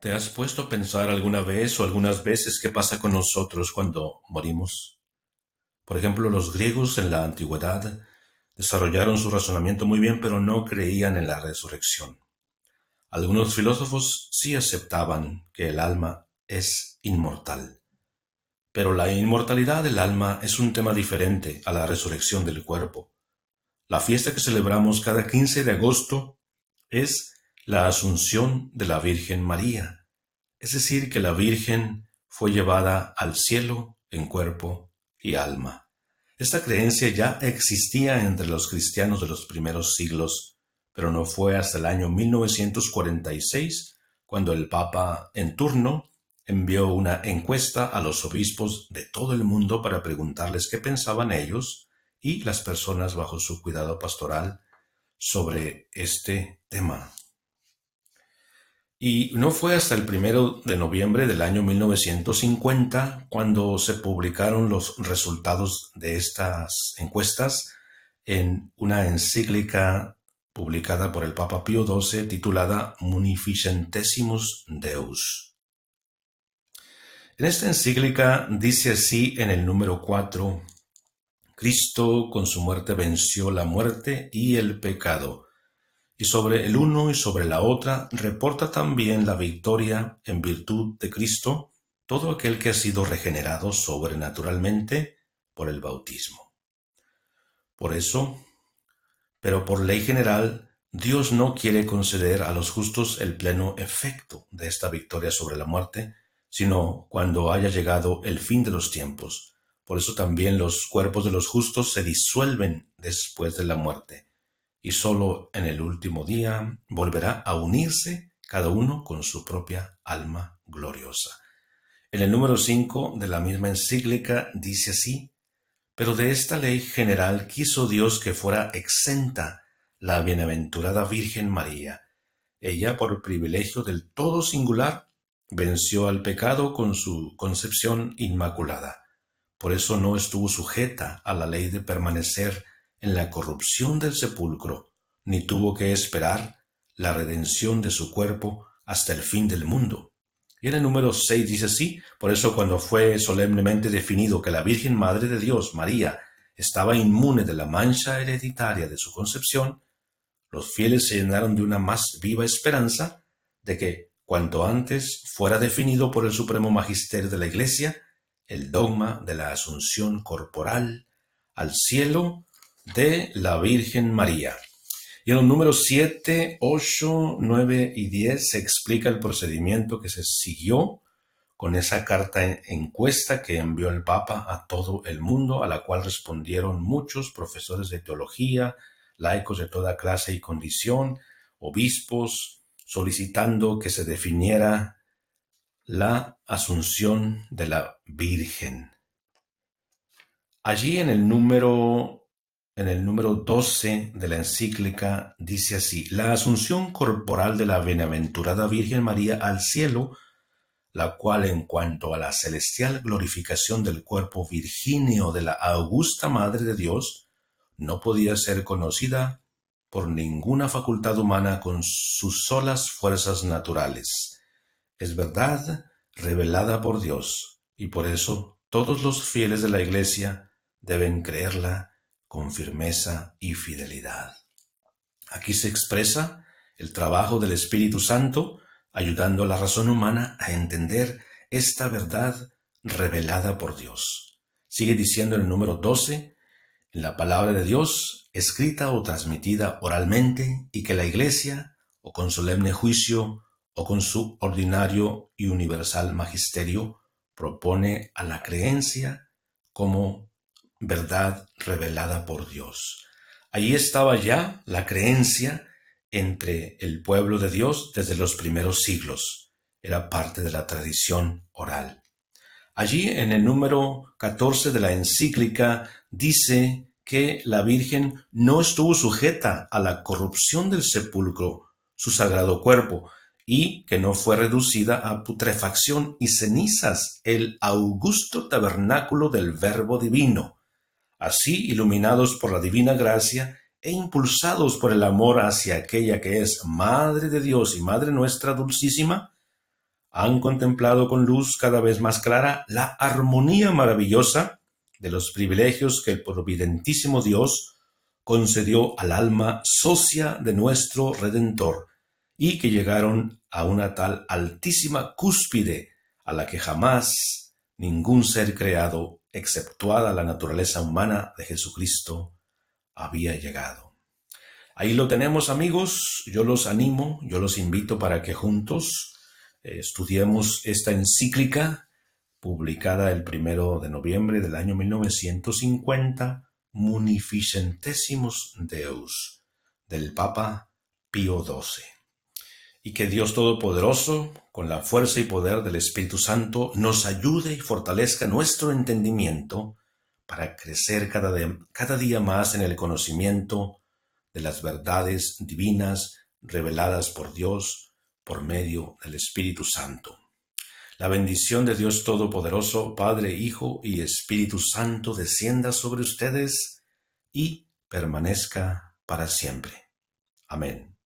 ¿Te has puesto a pensar alguna vez o algunas veces qué pasa con nosotros cuando morimos? Por ejemplo, los griegos en la antigüedad desarrollaron su razonamiento muy bien, pero no creían en la resurrección. Algunos filósofos sí aceptaban que el alma es inmortal. Pero la inmortalidad del alma es un tema diferente a la resurrección del cuerpo. La fiesta que celebramos cada 15 de agosto es la asunción de la Virgen María, es decir, que la Virgen fue llevada al cielo en cuerpo y alma. Esta creencia ya existía entre los cristianos de los primeros siglos, pero no fue hasta el año 1946 cuando el Papa en turno envió una encuesta a los obispos de todo el mundo para preguntarles qué pensaban ellos y las personas bajo su cuidado pastoral sobre este tema. Y no fue hasta el primero de noviembre del año 1950 cuando se publicaron los resultados de estas encuestas en una encíclica publicada por el Papa Pío XII titulada Munificentesimus Deus. En esta encíclica dice así en el número 4, Cristo con su muerte venció la muerte y el pecado y sobre el uno y sobre la otra reporta también la victoria en virtud de Cristo todo aquel que ha sido regenerado sobrenaturalmente por el bautismo. Por eso, pero por ley general, Dios no quiere conceder a los justos el pleno efecto de esta victoria sobre la muerte, sino cuando haya llegado el fin de los tiempos. Por eso también los cuerpos de los justos se disuelven después de la muerte y sólo en el último día volverá a unirse cada uno con su propia alma gloriosa. En el número 5 de la misma encíclica dice así, pero de esta ley general quiso Dios que fuera exenta la bienaventurada Virgen María. Ella, por privilegio del todo singular, venció al pecado con su concepción inmaculada. Por eso no estuvo sujeta a la ley de permanecer en la corrupción del sepulcro, ni tuvo que esperar la redención de su cuerpo hasta el fin del mundo. Y en el número 6 dice así, por eso cuando fue solemnemente definido que la Virgen Madre de Dios, María, estaba inmune de la mancha hereditaria de su concepción, los fieles se llenaron de una más viva esperanza de que, cuanto antes fuera definido por el Supremo Magisterio de la Iglesia, el dogma de la asunción corporal al cielo de la Virgen María. Y en los números 7, 8, 9 y 10 se explica el procedimiento que se siguió con esa carta encuesta que envió el Papa a todo el mundo, a la cual respondieron muchos profesores de teología, laicos de toda clase y condición, obispos, solicitando que se definiera la asunción de la Virgen. Allí en el número en el número 12 de la encíclica dice así, la asunción corporal de la bienaventurada Virgen María al cielo, la cual en cuanto a la celestial glorificación del cuerpo virgíneo de la augusta Madre de Dios, no podía ser conocida por ninguna facultad humana con sus solas fuerzas naturales. Es verdad revelada por Dios, y por eso todos los fieles de la Iglesia deben creerla con firmeza y fidelidad. Aquí se expresa el trabajo del Espíritu Santo ayudando a la razón humana a entender esta verdad revelada por Dios. Sigue diciendo en el número 12, en la palabra de Dios, escrita o transmitida oralmente, y que la Iglesia, o con solemne juicio, o con su ordinario y universal magisterio, propone a la creencia como verdad revelada por Dios. Allí estaba ya la creencia entre el pueblo de Dios desde los primeros siglos. Era parte de la tradición oral. Allí en el número 14 de la encíclica dice que la Virgen no estuvo sujeta a la corrupción del sepulcro, su sagrado cuerpo, y que no fue reducida a putrefacción y cenizas el augusto tabernáculo del Verbo divino, Así, iluminados por la divina gracia e impulsados por el amor hacia aquella que es Madre de Dios y Madre nuestra dulcísima, han contemplado con luz cada vez más clara la armonía maravillosa de los privilegios que el providentísimo Dios concedió al alma socia de nuestro Redentor y que llegaron a una tal altísima cúspide a la que jamás ningún ser creado, exceptuada la naturaleza humana de Jesucristo, había llegado. Ahí lo tenemos amigos, yo los animo, yo los invito para que juntos eh, estudiemos esta encíclica publicada el primero de noviembre del año 1950, Munificentesimus Deus, del Papa Pío XII. Y que Dios Todopoderoso, con la fuerza y poder del Espíritu Santo, nos ayude y fortalezca nuestro entendimiento para crecer cada, cada día más en el conocimiento de las verdades divinas reveladas por Dios por medio del Espíritu Santo. La bendición de Dios Todopoderoso, Padre, Hijo y Espíritu Santo descienda sobre ustedes y permanezca para siempre. Amén.